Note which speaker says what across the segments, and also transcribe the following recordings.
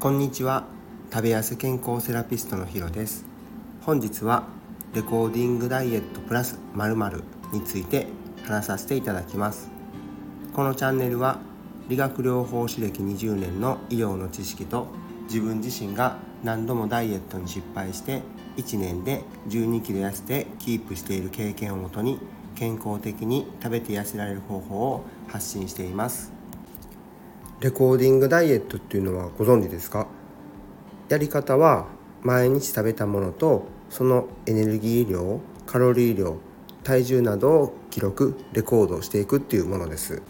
Speaker 1: こんにちは。食べやす健康セラピストのヒロです。本日はレコーディングダイエットプラス〇〇について話させていただきます。このチャンネルは理学療法士歴20年の医療の知識と自分自身が何度もダイエットに失敗して1年で1 2キロ痩せてキープしている経験をもとに健康的に食べて痩せられる方法を発信しています。レコーディングダイエットっていうのはご存知ですか？やり方は毎日食べたものとそのエネルギー量カロリー量体重などを記録レコードしていくっていうものです。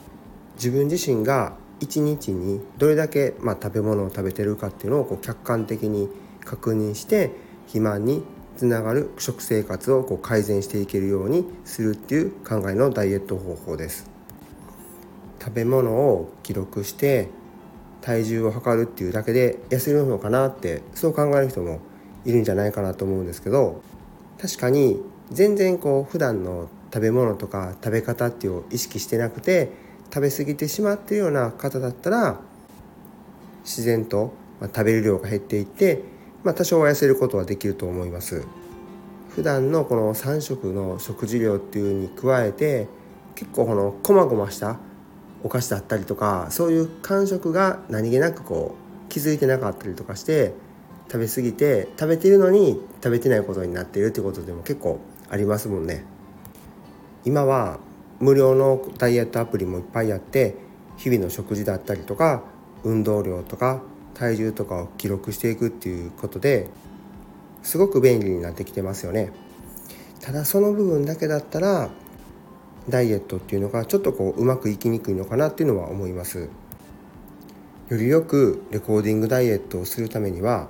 Speaker 1: 自分自身が1日にどれだけ、まあ、食べ物を食べてるかっていうのをこう客観的に確認して肥満につながる食生活をこう改善していけるようにするっていう考えのダイエット方法です。食べ物を記録して体重を測るっていうだけで痩せるのかなってそう考える人もいるんじゃないかなと思うんですけど確かに全然こう普段の食べ物とか食べ方っていうのを意識してなくて食べ過ぎてしまってるような方だったら自然と食べる量が減っていって、まあ、多少は痩せることはできると思います。普段のこの3食の食事量っていうに加えて結構このこまごましたお菓子だったりとかそういう感触が何気なくこう気づいてなかったりとかして食べ過ぎて食べてるのに食べてないことになっているってことでも結構ありますもんね。今は無料のダイエットアプリもいっぱいあって日々の食事だったりとか運動量とか体重とかを記録していくっていうことですごく便利になってきてますよね。ただその部分だけだったらダイエットっていうのがちょっとこううまくいきにくいのかなっていうのは思います。よりよくレコーディングダイエットをするためには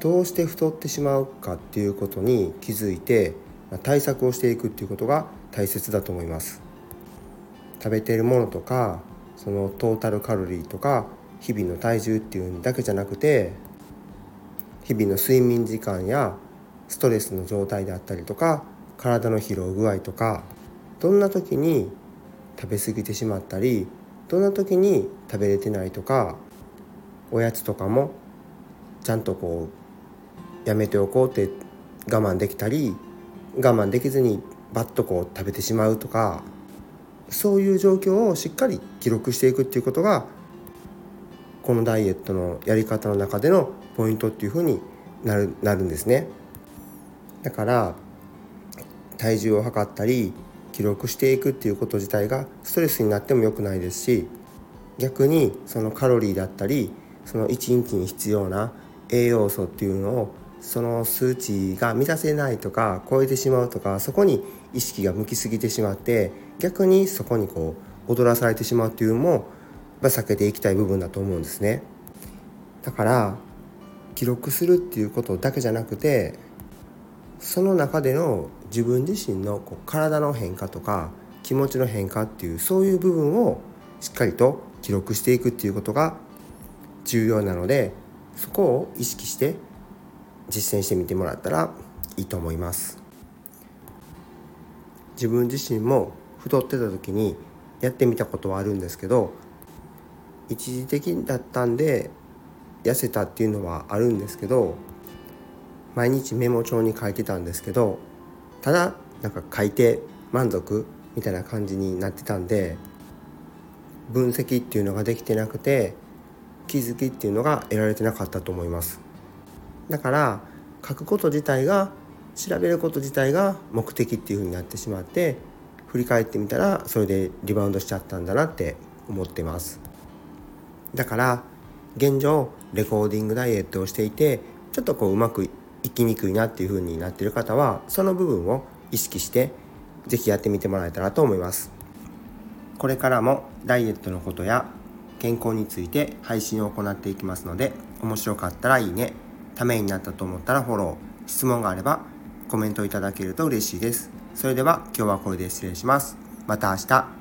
Speaker 1: どうして太ってしまうかっていうことに気づいて対策をしていくっていうことが大切だと思います。食べているものとかそのトータルカロリーとか日々の体重っていうだけじゃなくて日々の睡眠時間やストレスの状態であったりとか体の疲労具合とかどんな時に食べ過ぎてしまったりどんな時に食べれてないとかおやつとかもちゃんとこうやめておこうって我慢できたり我慢できずにバッとこう食べてしまうとかそういう状況をしっかり記録していくっていうことがこのダイエットのやり方の中でのポイントっていうふうになるなるんですね。だから体重を測ったり記録していくっていうこと自体がストレスになっても良くないですし逆にそのカロリーだったりその1日に必要な栄養素っていうのをその数値が満たせないとか超えてしまうとかそこに意識が向きすぎてしまって逆にそこにこう踊らされてしまうっていうのも避けていきたい部分だと思うんですね。だから記録するっていうことだけじゃなくてその中での自分自身のこう体の変化とか気持ちの変化っていうそういう部分をしっかりと記録していくっていうことが重要なのでそこを意識して実践してみてもらったらいいと思います。自分自身も太ってた時にやってみたことはあるんですけど一時的だったんで痩せたっていうのはあるんですけど毎日メモ帳に書いてたんですけどただなんか書いて満足みたいな感じになってたんで分析っていうのができてなくて気づきっていうのが得られてなかったと思います。だから書くこと自体が調べること自体が目的っていうふうになってしまって振り返ってみたらそれでリバウンドしちゃったんだなって思ってます。だから現状レコーディングダイエットをしていてちょっとこううまく生きにくいなっていう風になってる方はその部分を意識して是非やってみてもらえたらと思います。これからもダイエットのことや健康について配信を行っていきますので面白かったらいいねためになったと思ったらフォロー質問があればコメントいただけると嬉しいです。それでは今日はこれで失礼します。また明日。